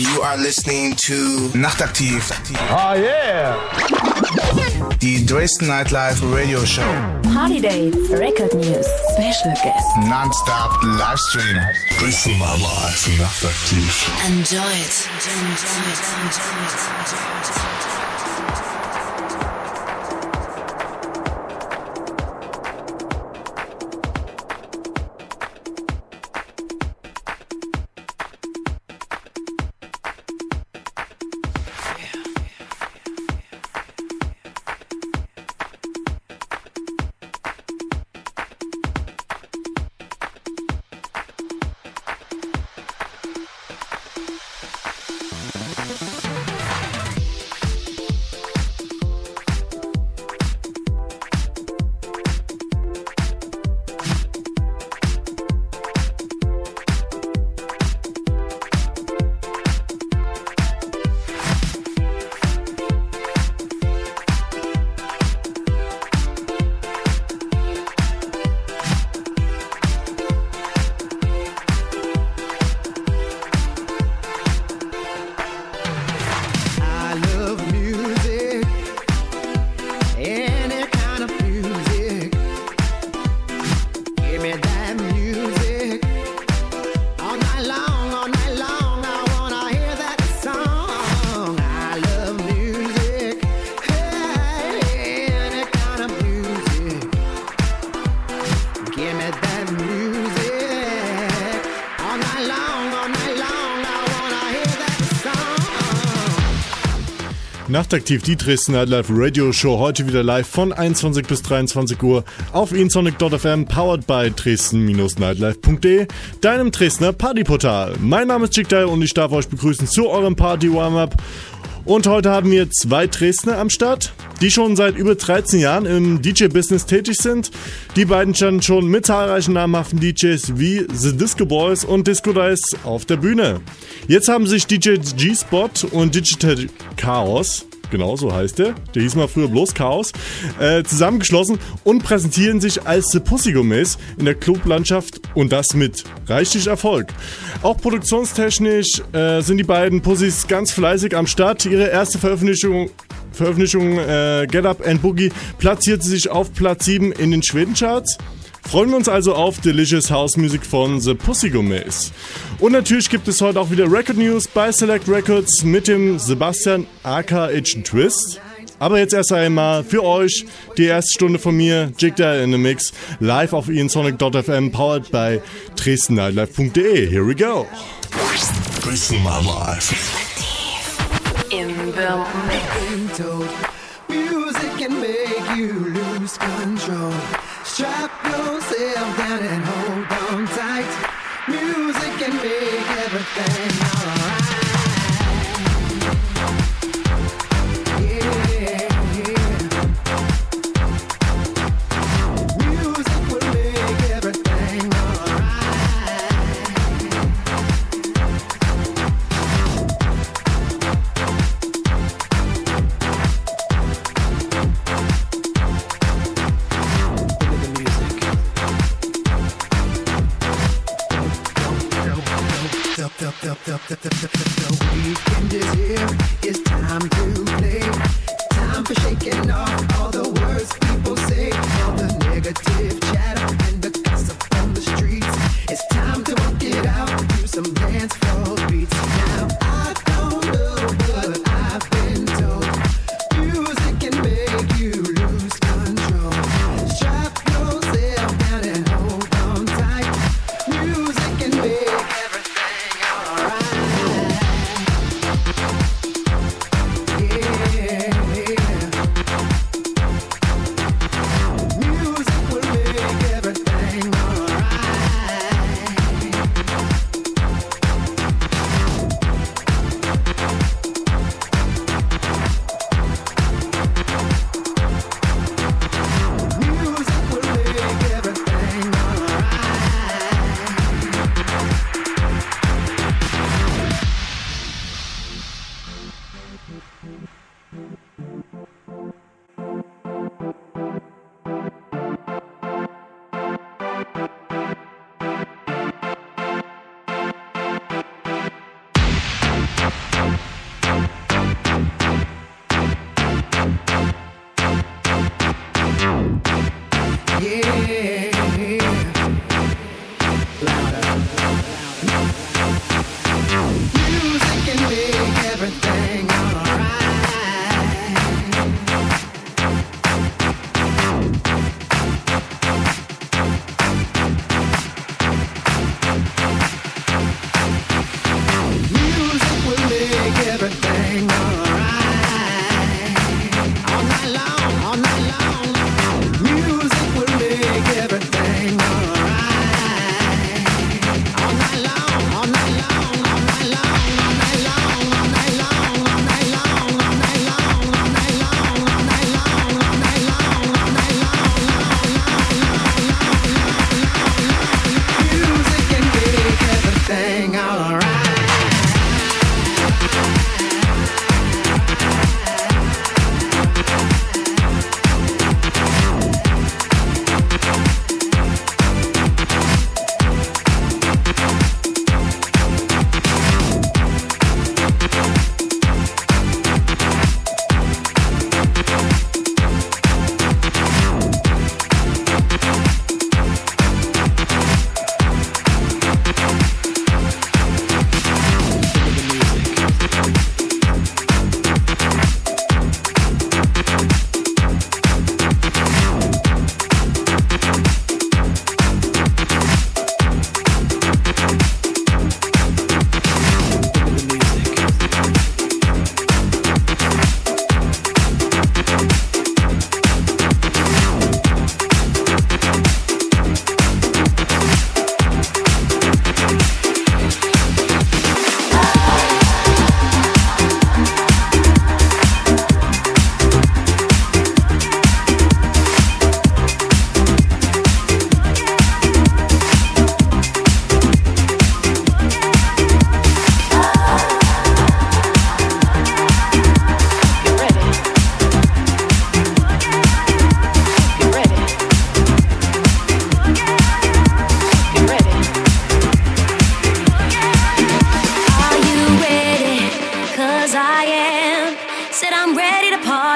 You are listening to Nachtaktiv. Oh yeah! Die Dresden Nightlife Radio Show. Party Dates, Record News, Special Guests. Non-stop Livestream. Dresden Nightlife Nachtaktiv. Enjoy it. Enjoy it. Enjoy it. Enjoy it. Nachtaktiv, die Dresden Nightlife Radio Show. Heute wieder live von 21 bis 23 Uhr auf insonic.fm, powered by dresden-nightlife.de, deinem Dresdner Partyportal. Mein Name ist Chick und ich darf euch begrüßen zu eurem Party Warm-Up. Und heute haben wir zwei Dresdner am Start, die schon seit über 13 Jahren im DJ-Business tätig sind. Die beiden standen schon mit zahlreichen namhaften DJs wie The Disco Boys und Disco Dice auf der Bühne. Jetzt haben sich DJ G-Spot und Digital Chaos genau so heißt der, der hieß mal früher bloß Chaos, äh, zusammengeschlossen und präsentieren sich als The Pussy Gourmets in der Clublandschaft und das mit reichlich Erfolg. Auch produktionstechnisch äh, sind die beiden Pussys ganz fleißig am Start. Ihre erste Veröffentlichung Veröffentlichung äh, Get Up and Boogie platzierte sich auf Platz 7 in den Schwedencharts. Freuen wir uns also auf Delicious House Music von The Pussy Gourmets. Und natürlich gibt es heute auch wieder Record News bei Select Records mit dem Sebastian aka Agent Twist. Aber jetzt erst einmal für euch die erste Stunde von mir, Jigda in the Mix, live auf iAnsonic.fm, powered by dresdennightlife.de. Here we go. Dresden Nightlife. In the Music can make you lose control. Strap the, weekend is here. It's time to play. Time for shaking off all the words people say, all the negative.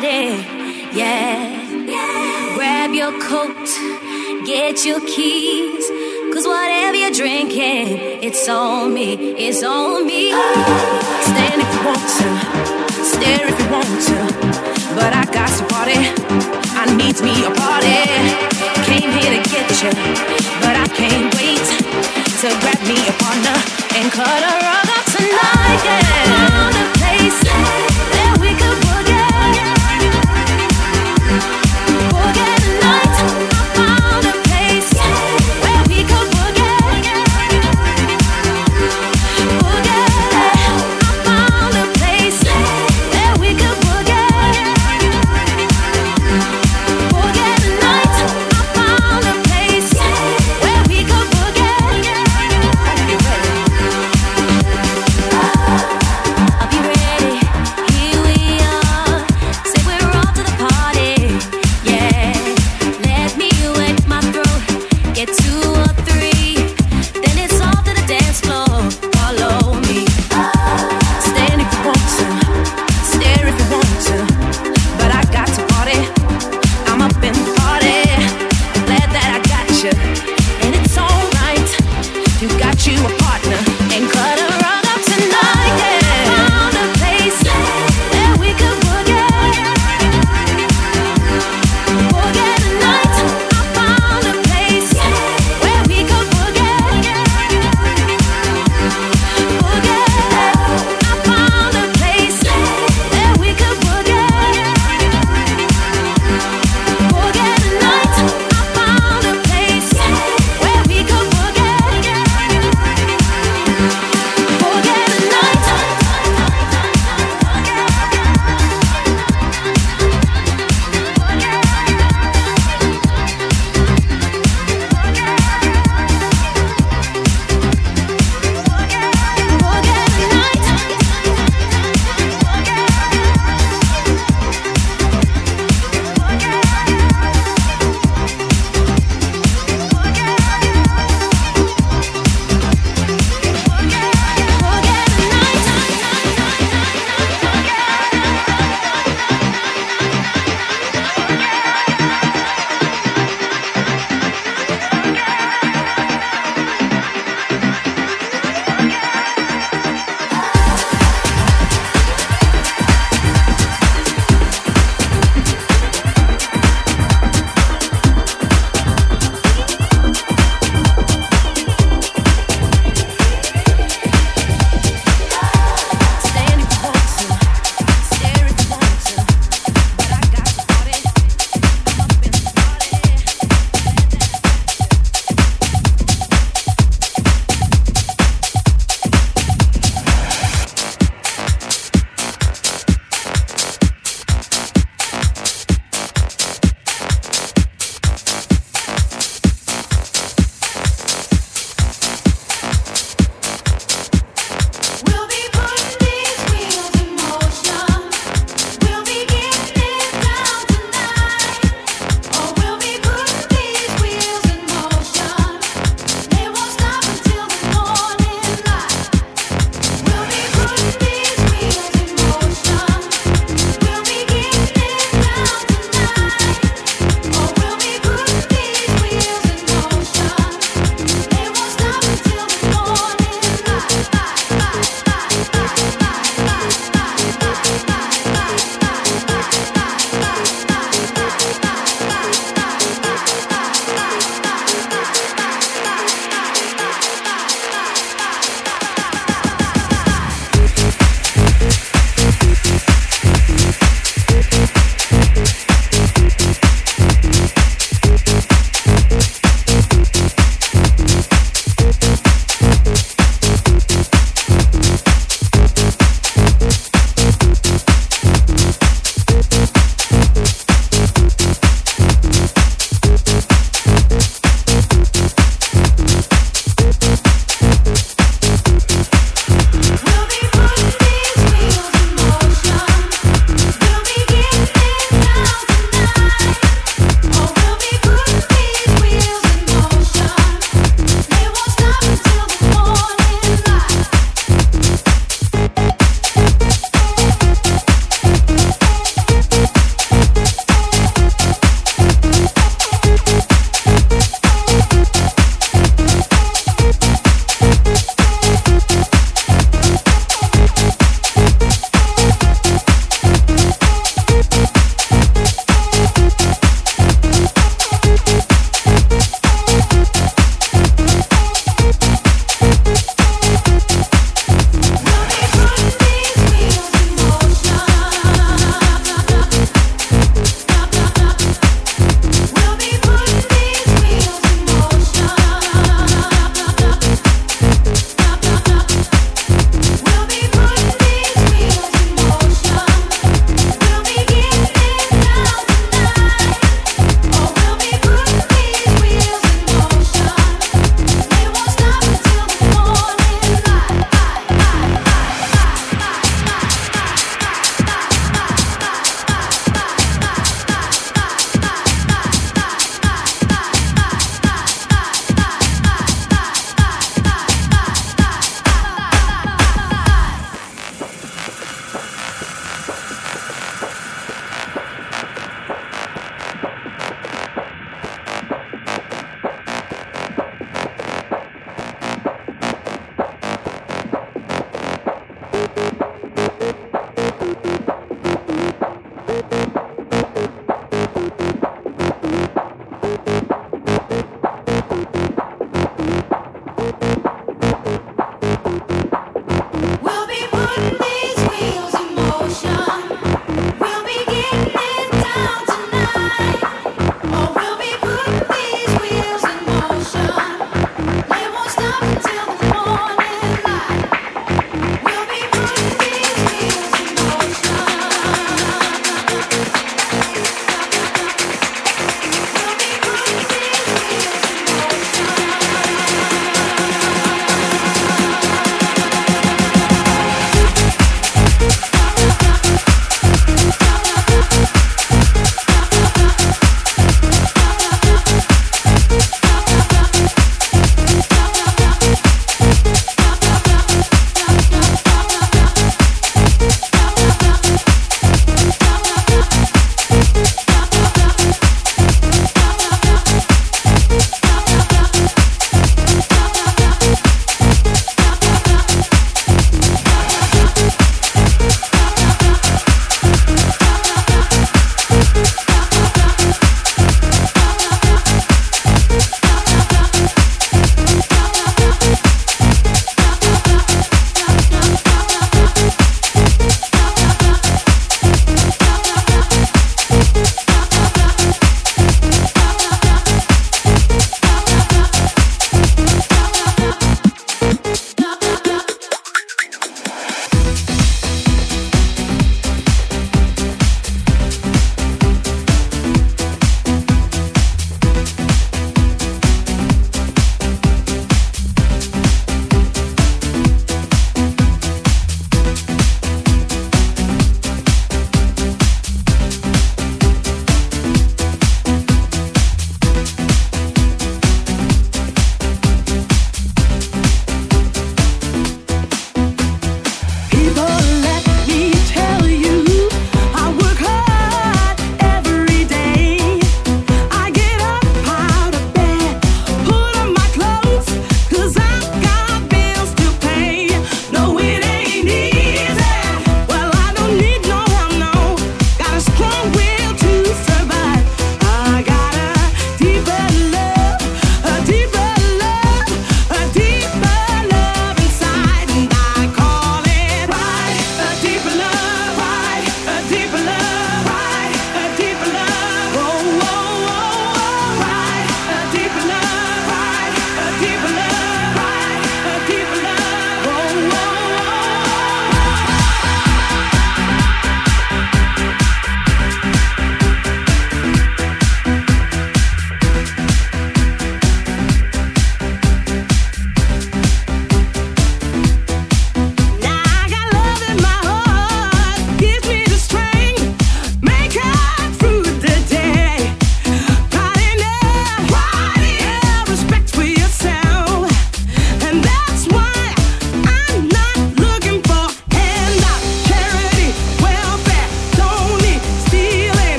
body. Yeah. yeah. Grab your coat, get your keys. Cause whatever you're drinking, it's on me, it's on me. Oh. Stand if you want to, stare if you want to. But I got to party, I need me a party. Came here to get you, but I can't wait to grab me a partner and cut a rug up tonight. Yeah.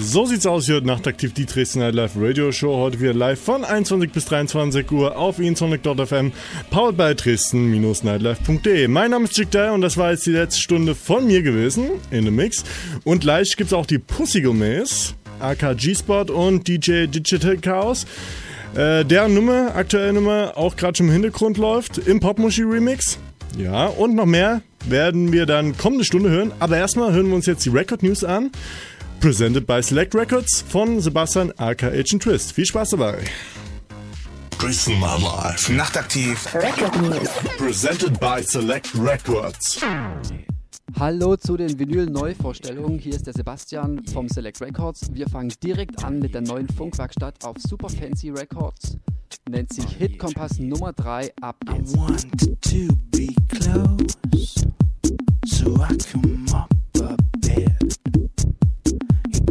So sieht's aus hier Nachtaktiv, die Dresden Night Live Radio Show. Heute wieder live von 21 bis 23 Uhr auf insonic.fm. Powered by Dresden-nightlife.de. Mein Name ist Chick Dye und das war jetzt die letzte Stunde von mir gewesen in the Mix. Und gleich gibt's auch die Pussy Gourmets, AKG Spot und DJ Digital Chaos. Äh, deren Nummer, aktuelle Nummer, auch gerade schon im Hintergrund läuft, im Popmuschi Remix. Ja, und noch mehr werden wir dann kommende Stunde hören. Aber erstmal hören wir uns jetzt die Record News an. Presented by Select Records von Sebastian aka Agent Twist. Viel Spaß dabei. Dresden My Life. Nachtaktiv. Record News. Presented by Select Records. Hallo zu den Vinyl-Neuvorstellungen. Hier ist der Sebastian vom Select Records. Wir fangen direkt an mit der neuen Funkwerkstatt auf Super Fancy Records. Nennt sich Hit Kompass Nummer 3. Ab geht's. want to be close so I come up a bit.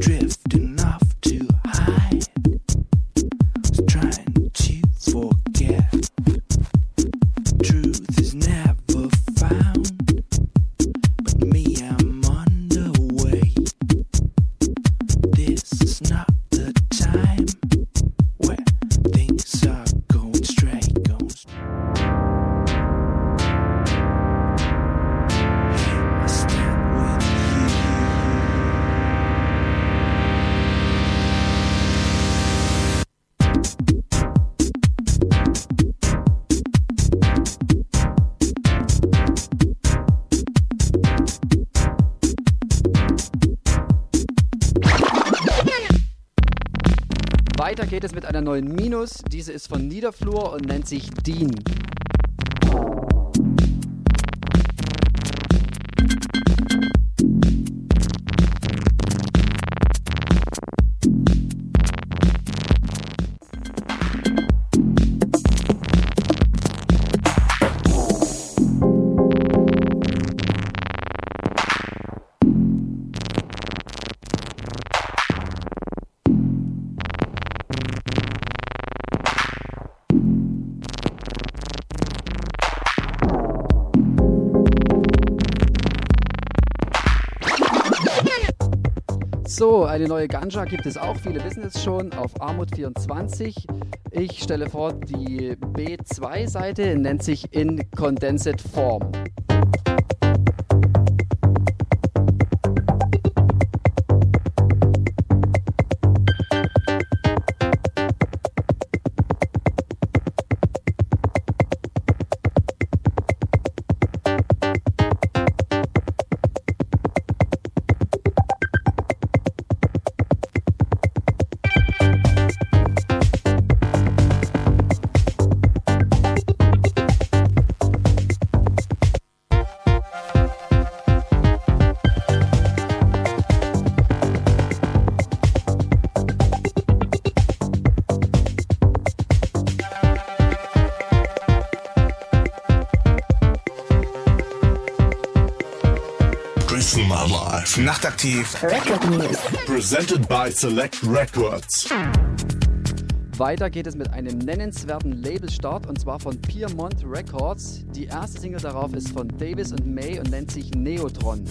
You einer neuen Minus. Diese ist von Niederflur und nennt sich Dean. Eine neue Ganja gibt es auch. Viele wissen es schon auf Armut24. Ich stelle vor, die B2-Seite nennt sich in Condensed Form. Nachtaktiv. Record News. Presented by Select Records. Weiter geht es mit einem nennenswerten Labelstart und zwar von Piermont Records. Die erste Single darauf ist von Davis und May und nennt sich Neutron.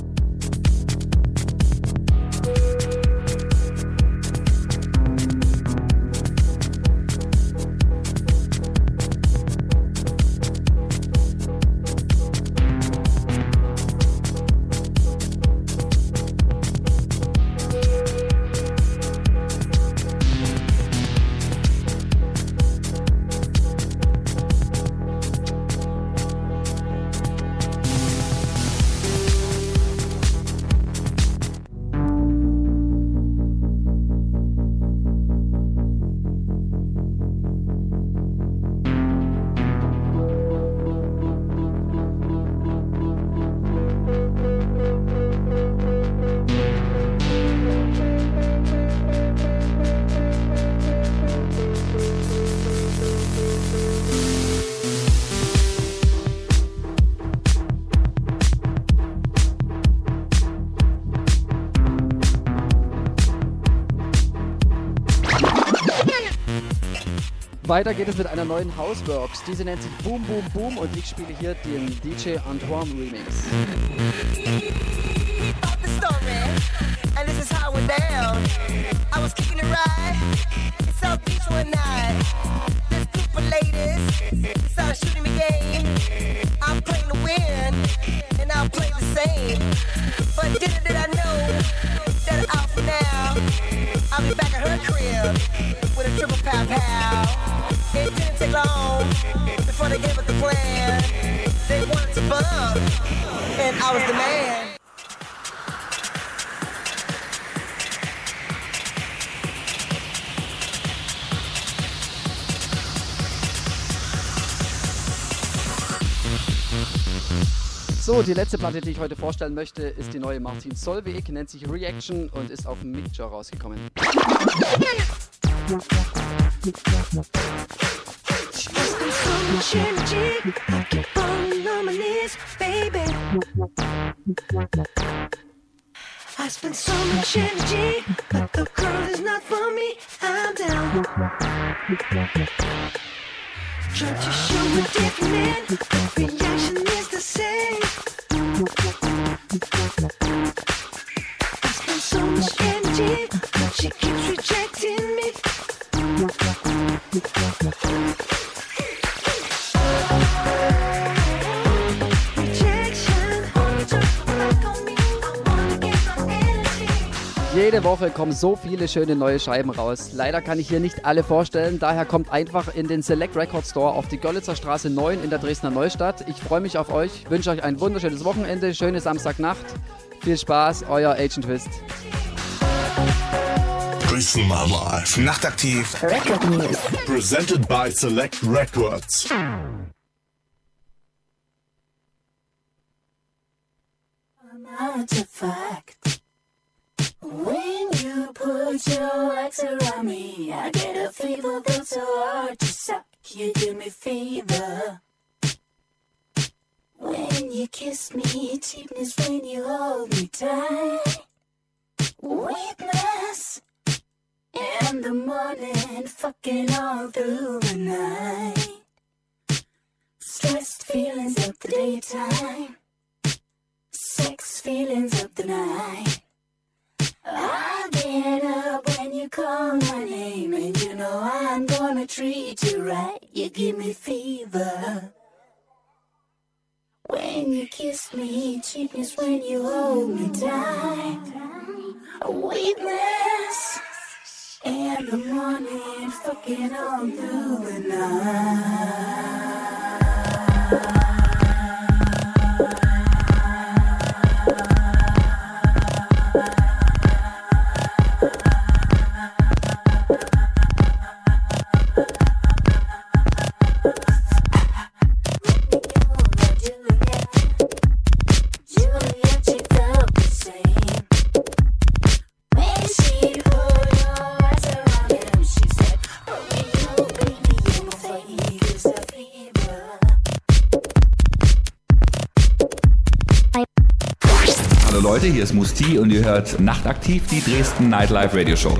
Weiter geht es mit einer neuen Houseworks. Diese nennt sich Boom Boom Boom und ich spiele hier den DJ Antoine Remix. and this is how it down. I was kicking it right in South Beach one night. Long before they gave up the plan. They wanted to bump, and I was the man. So, die letzte Platte, die ich heute vorstellen möchte, ist die neue Martin Solveig, nennt sich Reaction und ist auf Mixture rausgekommen. Much energy. I keep falling on my knees, baby. I spend so much energy, but the girl is not for me. I'm down. Try to show a different man, reaction is the same. I spend so much energy, but she keeps rejecting me. Jede Woche kommen so viele schöne neue Scheiben raus. Leider kann ich hier nicht alle vorstellen, daher kommt einfach in den Select Record Store auf die Görlitzer Straße 9 in der Dresdner Neustadt. Ich freue mich auf euch, wünsche euch ein wunderschönes Wochenende, schöne Samstagnacht. Viel Spaß, euer Agent Twist. Dresden Nightlife. Nachtaktiv. Record News. Presented by Select Records. artifact. When you put your legs around me, I get a fever that's so hard to suck. You give me fever. When you kiss me, cheapness when you hold me tight. Weakness in the morning, fucking all through the night. Stressed feelings of the daytime sex feelings of the night. I get up when you call my name, and you know I'm gonna treat you right. You give me fever. When you kiss me, cheapness when you hold me tight. Weakness in the morning, fucking all through the night. Hallo Leute, hier ist Musti und ihr hört Nachtaktiv die Dresden Nightlife Radio Show.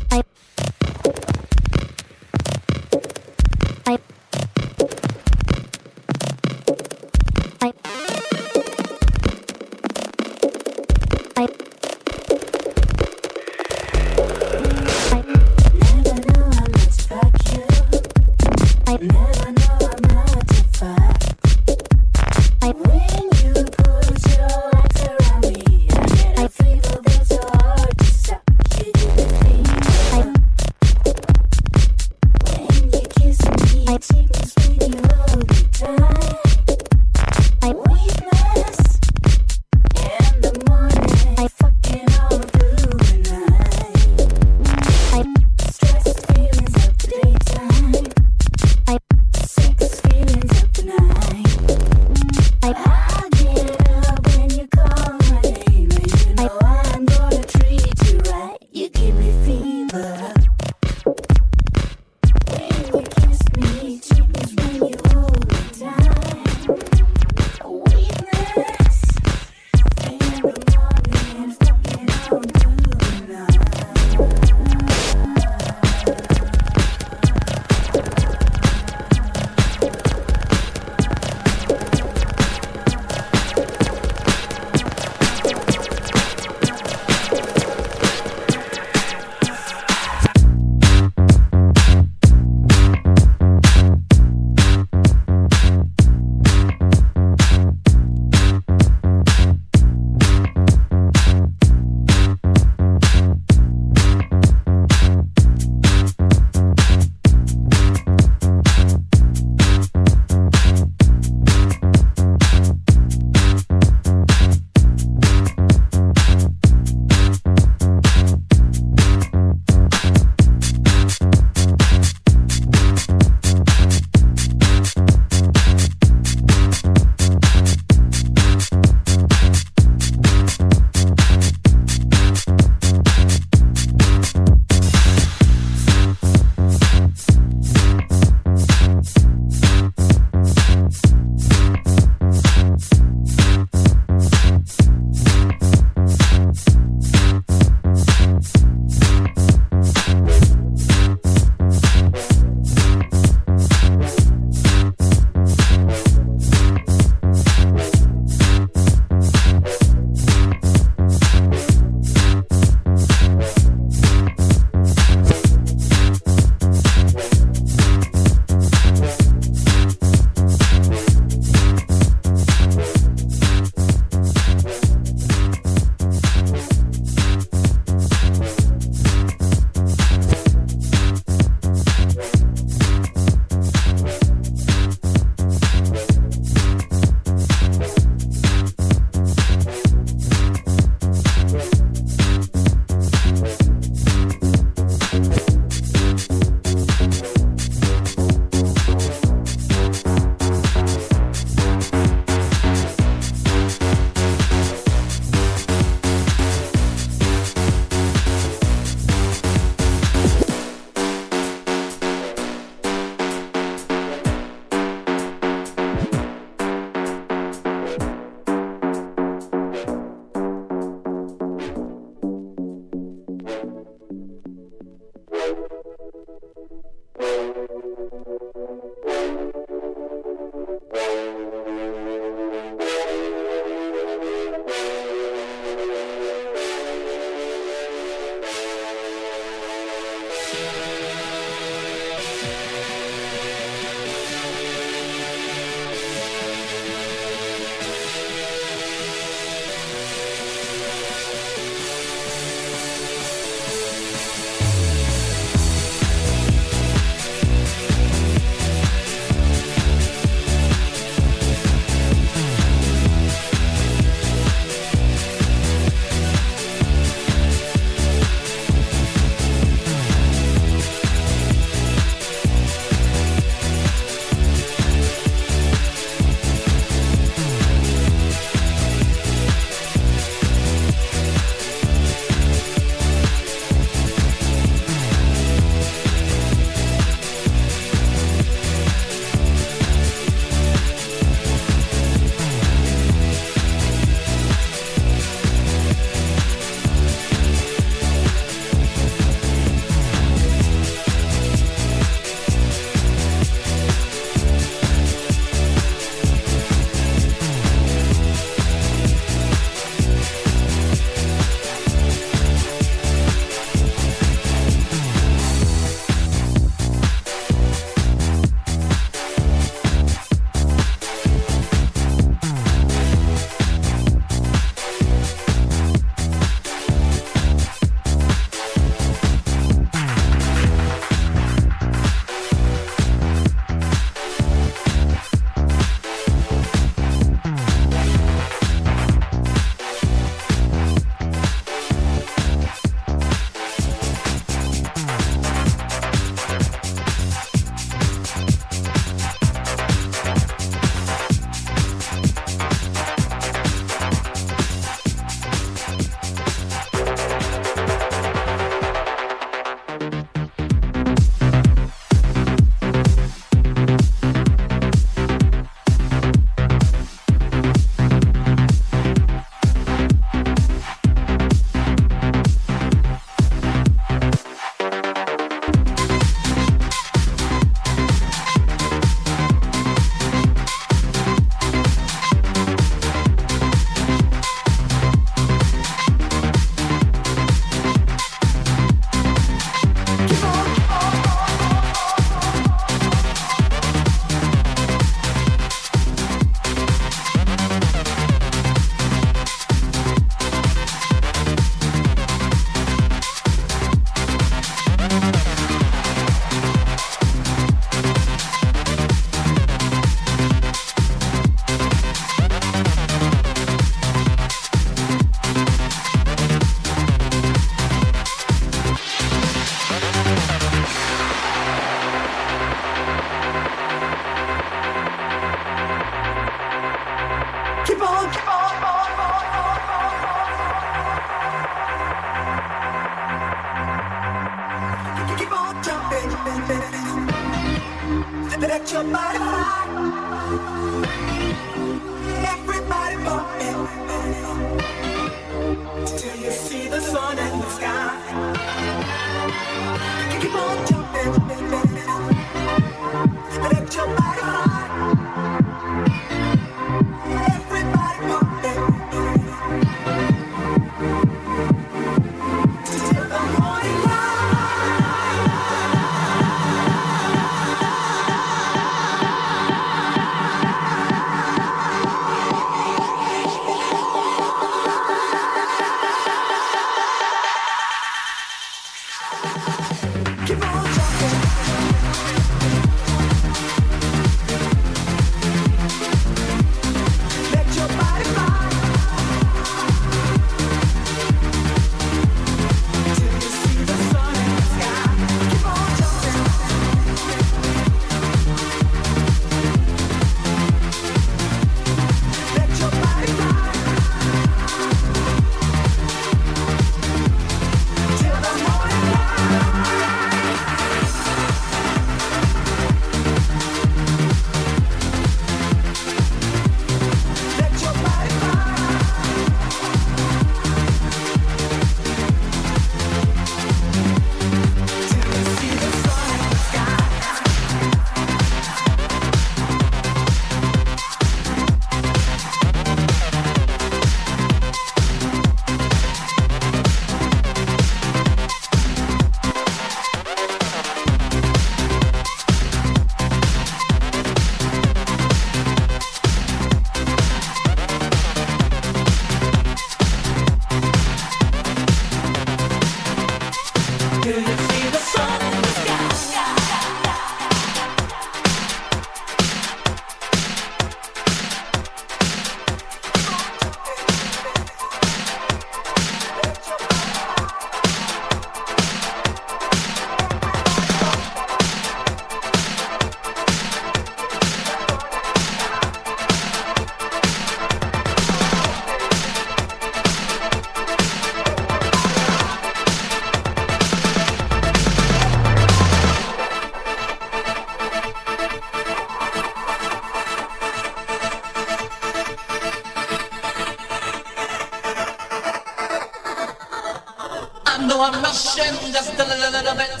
motion just a little bit.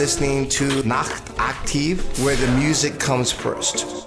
Listening to Nacht Aktiv, where the music comes first.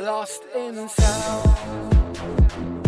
lost in sound.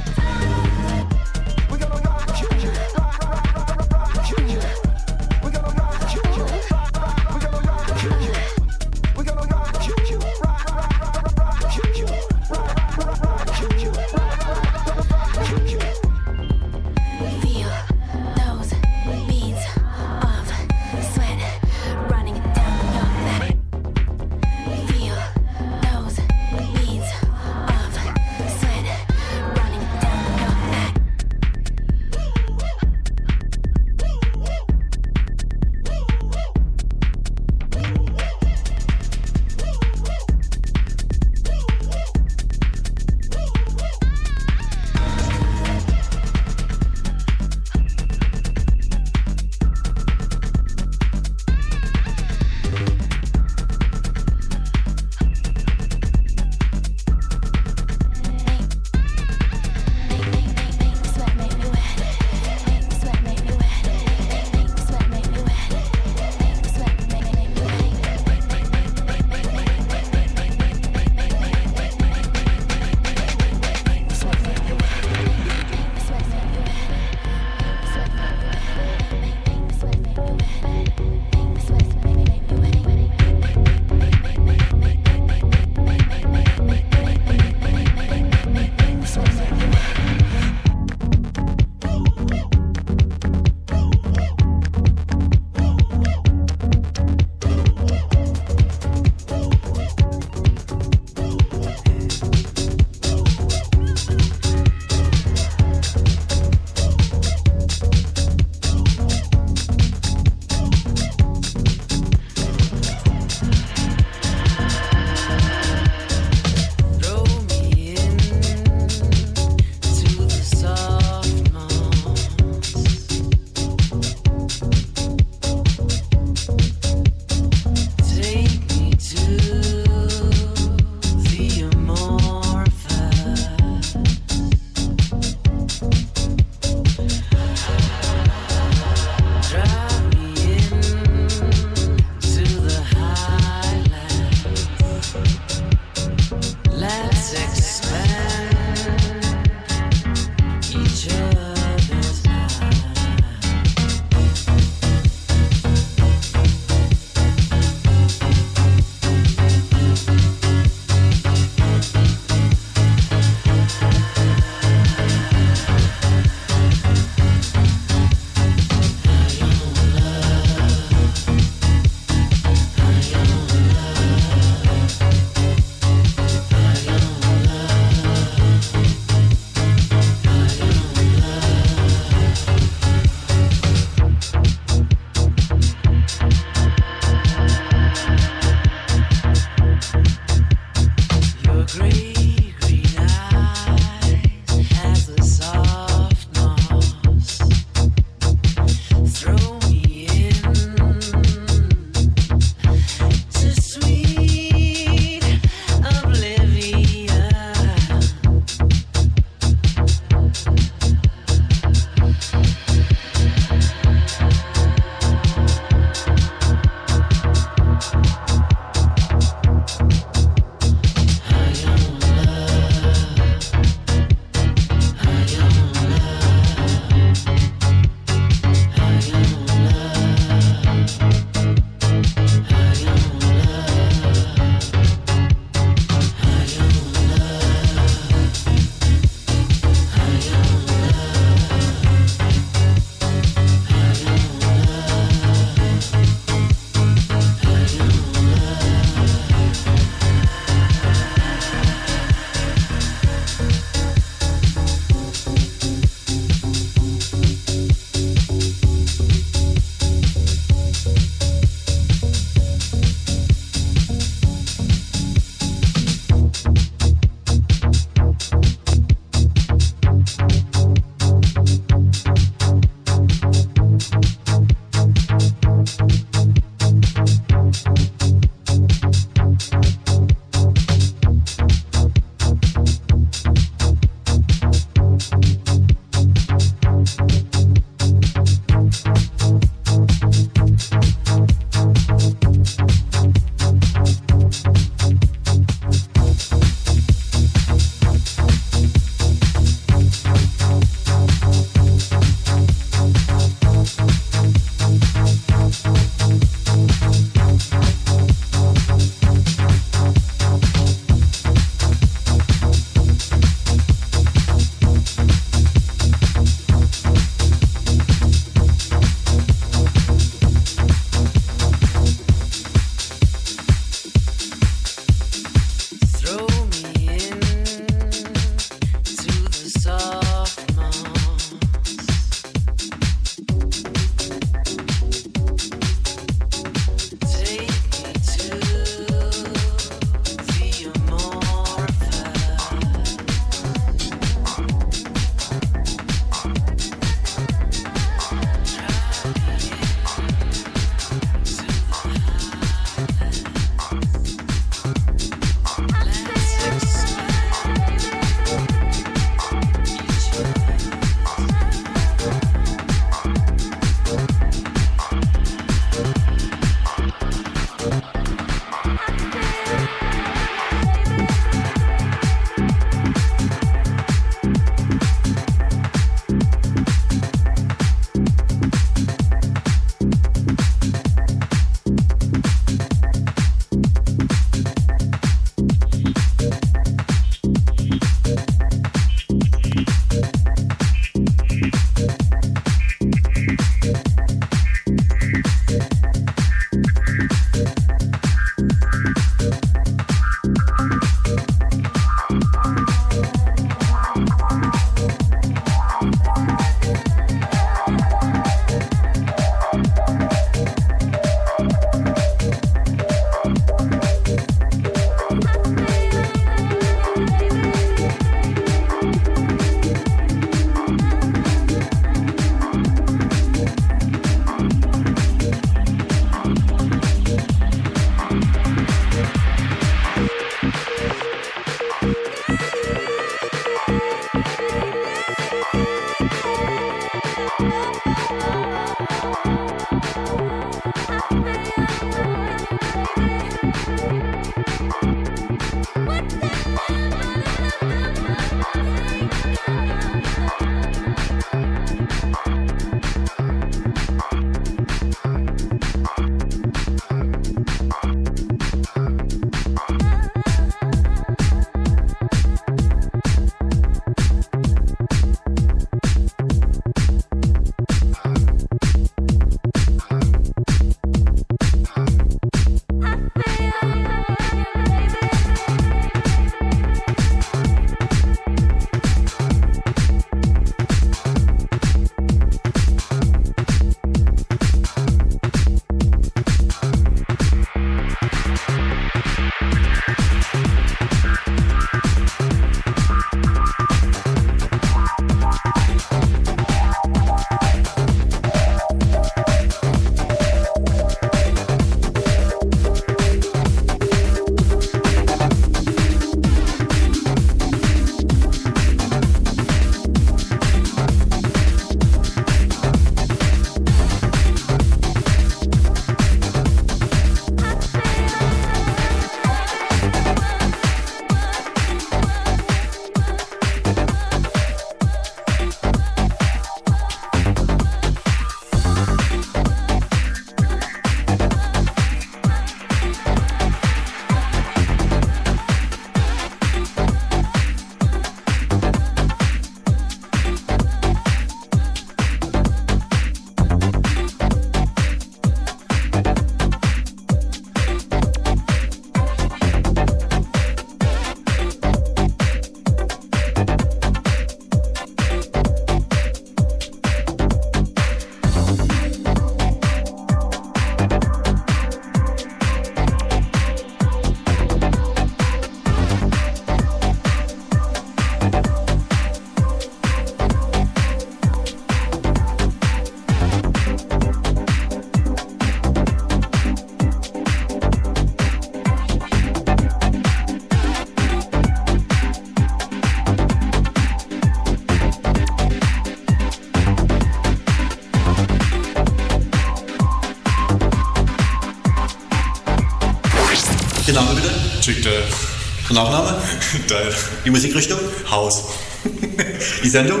Der Nachname? Dale. Die Musikrichtung? Haus. Die Sendung?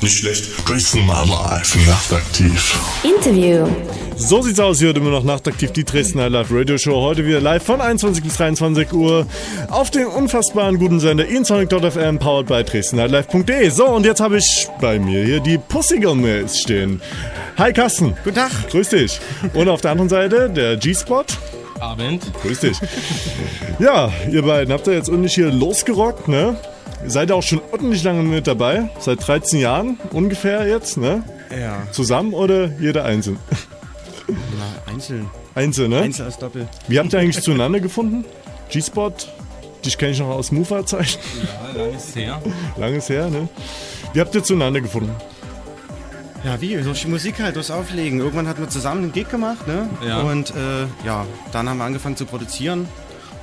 Nicht schlecht. Dresden Nightlife, nachtaktiv. Interview. So sieht's aus, hier hört immer noch nachtaktiv die Dresden Live Radio Show. Heute wieder live von 21 bis 23 Uhr auf dem unfassbaren guten Sender insonic.fm, powered by dresdennightlife.de. So, und jetzt habe ich bei mir hier die Pussygirls stehen. Hi Carsten. Guten Tag. Grüß dich. Und auf der anderen Seite der G-Spot. Abend. Grüß dich. Ja, ihr beiden habt ihr jetzt ordentlich hier losgerockt, ne? Ihr seid ja auch schon ordentlich lange mit dabei. Seit 13 Jahren ungefähr jetzt, ne? Ja. Zusammen oder jeder einzeln? Na, einzeln. Einzeln, ne? Einzel als Doppel. Wie habt ihr eigentlich zueinander gefunden? G-Spot? Dich kenne ich noch aus Mufa-Zeichen. Ja, lange ist her. Langes her, ne? Wie habt ihr zueinander gefunden? Ja, wie? Durch die Musik halt, durchs Auflegen. Irgendwann hatten wir zusammen einen Gig gemacht, ne? Ja. Und äh, ja, dann haben wir angefangen zu produzieren.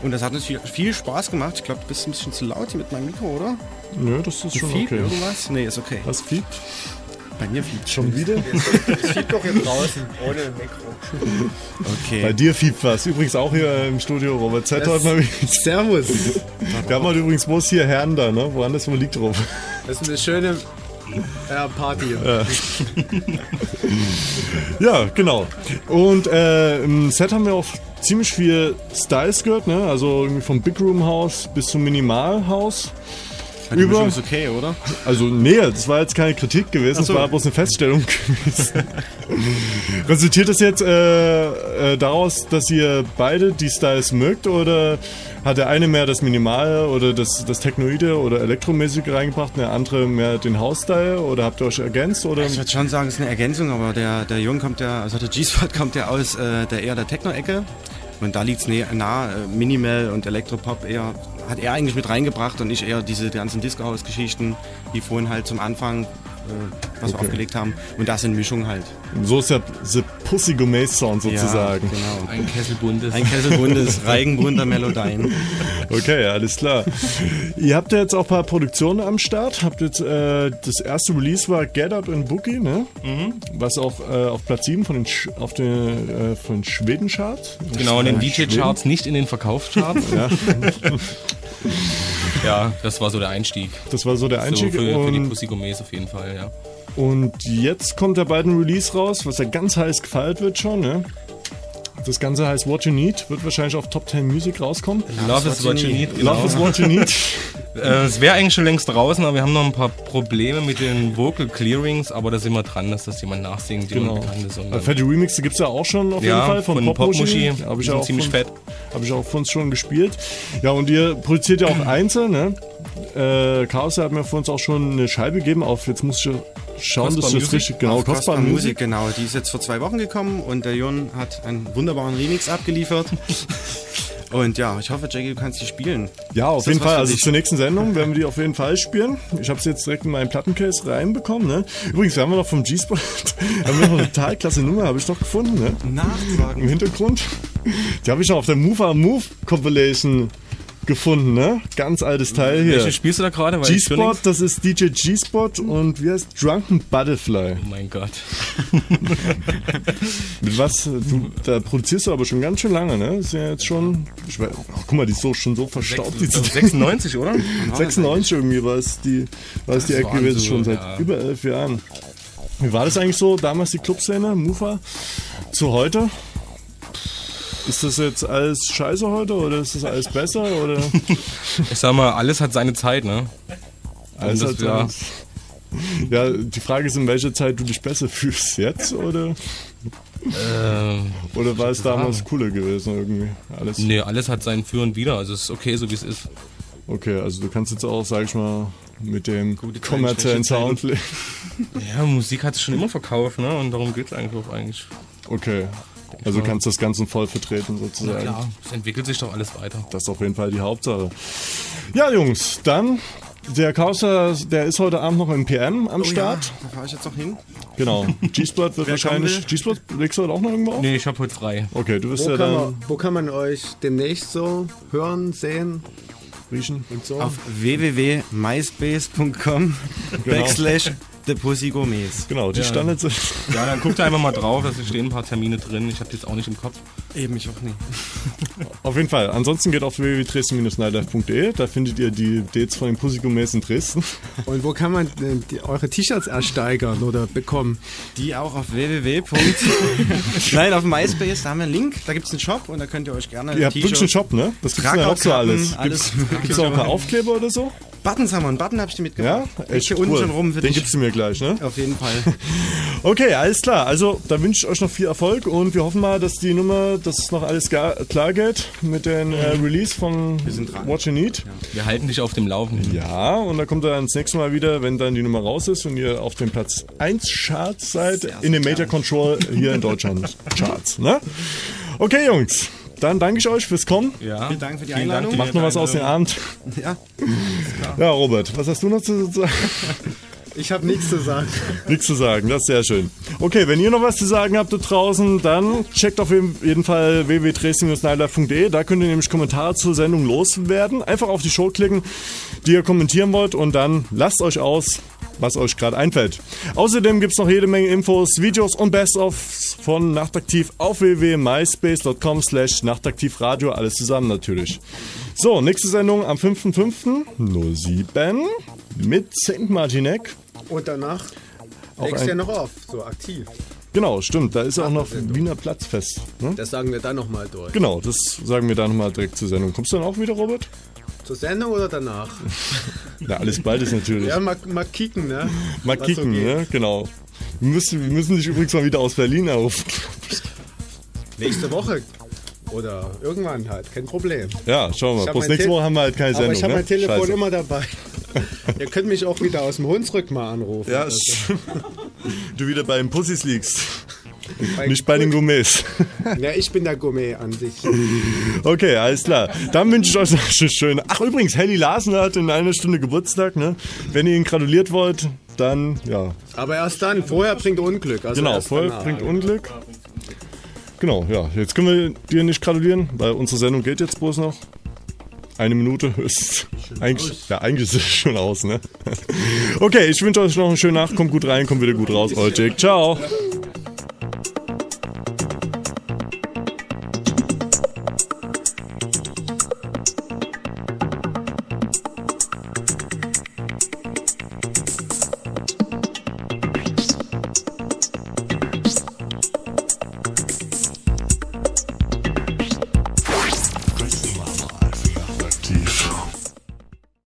Und das hat uns viel, viel Spaß gemacht. Ich glaube, du bist ein bisschen zu laut hier mit meinem Mikro, oder? Nö, das ist schon Fiebt okay. irgendwas? Nee, ist okay. Was fiebt? Bei mir fiebt Schon wieder? Es fiebt doch hier draußen, ohne Mikro. Okay. Bei dir fiebt was. Übrigens auch hier im Studio Robert Z. heute mal wieder. Servus. Wir haben heute übrigens bloß hier Herren da, ne? Woanders wo liegt drauf. Das ist eine schöne äh, Party. Ja. ja, genau. Und äh, im Set haben wir auch ziemlich viel Styles gehört, ne? Also irgendwie vom Big Room House bis zum Minimal House. Die Mischung ist okay, oder? Also, nee, das war jetzt keine Kritik gewesen, Ach so. das war bloß eine Feststellung gewesen. Resultiert das jetzt äh, äh, daraus, dass ihr beide die Styles mögt oder hat der eine mehr das Minimale oder das, das Technoide oder Elektromäßige reingebracht der andere mehr den House-Style oder habt ihr euch ergänzt? Oder? Ich würde schon sagen, es ist eine Ergänzung, aber der, der Jung kommt ja, also der G-Spot kommt ja aus äh, der eher der Techno-Ecke. Und da liegt es nah, äh, Minimal und Elektropop eher, hat er eigentlich mit reingebracht und ich eher diese ganzen Disco-House-Geschichten, die vorhin halt zum Anfang, äh, was wir Okay. aufgelegt haben. Und das in Mischung halt. So ist der The Pussy Gourmet Sound sozusagen. Ja, genau. Ein Kessel buntes. Ein Kessel buntes, reigenbunter Melodien. Okay, alles klar. Ihr habt ja jetzt auch ein paar Produktionen am Start. Habt jetzt äh, das erste Release war Get Up in Boogie, ne? Mhm. Was auch äh, auf Platz 7 von den, Sch auf den, äh, von den Schweden-Charts. Genau, in den Äh, DJ-Charts, nicht in den Verkaufscharts. Ja. ja, das war so der Einstieg. Das war so der Einstieg So für, für die Pussy Gourmets auf jeden Fall, ja. Und jetzt kommt der beiden Release raus, was ja ganz heiß gefeiert wird schon, ne? Das Ganze heißt What You Need, wird wahrscheinlich auf Top 10 Music rauskommen. Love is what you need. genau. Love is what you need. Äh, es wäre eigentlich schon längst draußen, aber wir haben noch ein paar Probleme mit den Vocal Clearings, aber da sind wir dran, dass das jemand nachsingt, die Genau. ist. Und Äh, dann- Fette Remixe gibt es ja auch schon auf Ja, jeden Fall von, von Popmuschi. Popmuschi. Habe Die ich sind auch ziemlich von, fett. Habe ich auch von uns schon gespielt. Ja, und ihr produziert ja auch einzeln, ne? Äh, Chaos hat mir von uns auch schon eine Scheibe gegeben auf, jetzt muss ich schauen, dass ich das richtig, genau, Auf kostbare Kostbar Musik. genau. Die ist jetzt vor zwei Wochen gekommen und der Jon hat einen wunderbaren Remix abgeliefert. Und ja, ich hoffe, Jackie, du kannst die spielen. Ja, auf jeden Fall. Also zur nächsten Sendung werden wir die auf jeden Fall spielen. Ich habe sie jetzt direkt in meinen Plattencase reinbekommen. Ne? Übrigens, wir haben noch vom G-Spot haben wir noch eine total klasse Nummer, habe ich doch gefunden. Ne? Nachfragen. Im Hintergrund. Die habe ich noch auf der Move on Move Compilation gefunden. Ne? Ganz altes Teil hier. Welche spielst du da gerade? G-Spot, das ist DJ G-Spot und wie heißt Drunken Butterfly. Oh mein Gott. Mit was? Du, da produzierst du aber schon ganz schön lange, ne? Ist ja jetzt schon. Ich weiß, ach, guck mal, die ist so, schon so verstaubt. die also CD. 96, oder? 96 irgendwie war es die, war es die Ecke gewesen, so, schon seit ja. über elf Jahren. Wie war das eigentlich so, damals die Clubszene, Mufa, zu heute? Ist das jetzt alles scheiße heute oder ist das alles besser? Oder? Ich sag mal, alles hat seine Zeit, ne? Alles Und hat das, ja, Ja, die Frage ist, in welcher Zeit du dich besser fühlst. Jetzt oder? Ähm, oder war es damals sagen. cooler gewesen irgendwie? Alles? Nee, alles hat sein Für und Wider. Also es ist okay, so wie es ist. Okay, also du kannst jetzt auch, sag ich mal, mit dem kommerziellen Sound leben. Ja, Musik hat es schon immer verkauft, ne? Und darum geht's eigentlich auch eigentlich. Okay. Also kannst das Ganze voll vertreten Na sozusagen. klar, es entwickelt sich doch alles weiter. Das ist auf jeden Fall die Hauptsache. Ja, Jungs, dann der Kauser, der ist heute Abend noch im PM am Oh Start. Ja, da fahre ich jetzt noch hin. Genau. G-Spot wird wahrscheinlich. G-Spot legst du heute auch noch irgendwo auf? Nee, ich hab heute frei. Okay, du wirst Wo ja kann, dann man, wo kann man euch demnächst so hören, sehen riechen. und so? Auf www.myspace.com backslash The Pussy Gourmets. Genau, die Ja. Standards sind. Ja, dann guckt da einfach mal drauf, da stehen ein paar Termine drin. Ich hab die jetzt auch nicht im Kopf. Eben, ich auch nicht. Auf jeden Fall. Ansonsten geht auf www.dresden-nightlife.de. Da findet ihr die Dates von den Pussy-Gourmets in Dresden. Und wo kann man äh, die, eure T-Shirts ersteigern oder bekommen? Die auch auf www. Nein, auf MySpace, da haben wir einen Link, da gibt es einen Shop und da könnt ihr euch gerne Ihr habt wirklich einen Shop, ne? Das gibt's ja auch so alles. alles. Gibt's, gibt's auch ein paar Aufkleber oder so? Buttons haben wir, einen Button habe ich dir mitgebracht. Ja? Echt hier unten schon rum für Den dich. gibst du mir gleich, ne? Auf jeden Fall. Okay, alles klar. Also, da wünsche ich euch noch viel Erfolg und wir hoffen mal, dass die Nummer, dass noch alles gar, klar geht mit dem äh, Release von What You Need. Wir halten dich auf dem Laufenden. Ja, und dann kommt er dann das nächste Mal wieder, wenn dann die Nummer raus ist und ihr auf dem Platz 1 Charts seid, in den Major Control hier in Deutschland Charts. Ne? Okay, Jungs, dann danke ich euch fürs Kommen. Ja. Vielen Dank für die Dank Einladung. Macht noch was aus dem Abend. Ja. Ja, Robert, was hast du noch zu sagen? Ich habe nichts zu sagen. Nichts zu sagen, das ist sehr schön. Okay, wenn ihr noch was zu sagen habt da draußen, dann checkt auf jeden Fall www.dresden-nightlife.de. Da könnt ihr nämlich Kommentare zur Sendung loswerden. Einfach auf die Show klicken, die ihr kommentieren wollt und dann lasst euch aus was euch gerade einfällt. Außerdem gibt es noch jede Menge Infos, Videos und Best-ofs von Nachtaktiv auf www.myspace.com slash nachtaktivradio, alles zusammen natürlich. So, nächste Sendung am 5.5.07 mit St. Martinek. Und danach legst du ja noch auf, so aktiv. Genau, stimmt, da ist auch noch Wiener Platzfest. Ne? Das sagen wir dann nochmal durch. Genau, das sagen wir dann nochmal direkt zur Sendung. Kommst du dann auch wieder, Robert? Zur Sendung oder danach? Ja, alles beides natürlich. Ja, mal, mal kicken, ne? Mal Was so kicken, geht. ne? Genau. Wir müssen, wir müssen dich übrigens mal wieder aus Berlin aufrufen. Nächste Woche. Oder irgendwann halt, kein Problem. Ja, schauen wir mal. Bloß nächste Tel- Woche haben wir halt keine Sendung. Aber ich habe ne? mein Telefon Scheiße. immer dabei. Ihr könnt mich auch wieder aus dem Hunsrück mal anrufen. Ja, stimmt. Du wieder bei den Pussys liegst. Bei- Nicht bei den Gourmets. ja, ich bin der Gourmet an sich. Okay, alles klar. Dann wünsche ich euch noch eine schöne. Ach, übrigens, Helly Larsen hat in einer Stunde Geburtstag, ne? Wenn ihr ihn gratuliert wollt, dann, ja. Aber erst dann, vorher bringt Unglück. Also genau, voll danach. bringt Unglück. Genau, ja. Jetzt können wir dir nicht gratulieren, weil unsere Sendung geht jetzt bloß noch. Eine Minute ist eigentlich, ja, eigentlich ist es schon aus, ne? Okay, ich wünsche euch noch einen schönen Nacht. Kommt gut rein, kommt wieder gut raus. Euer. Ciao.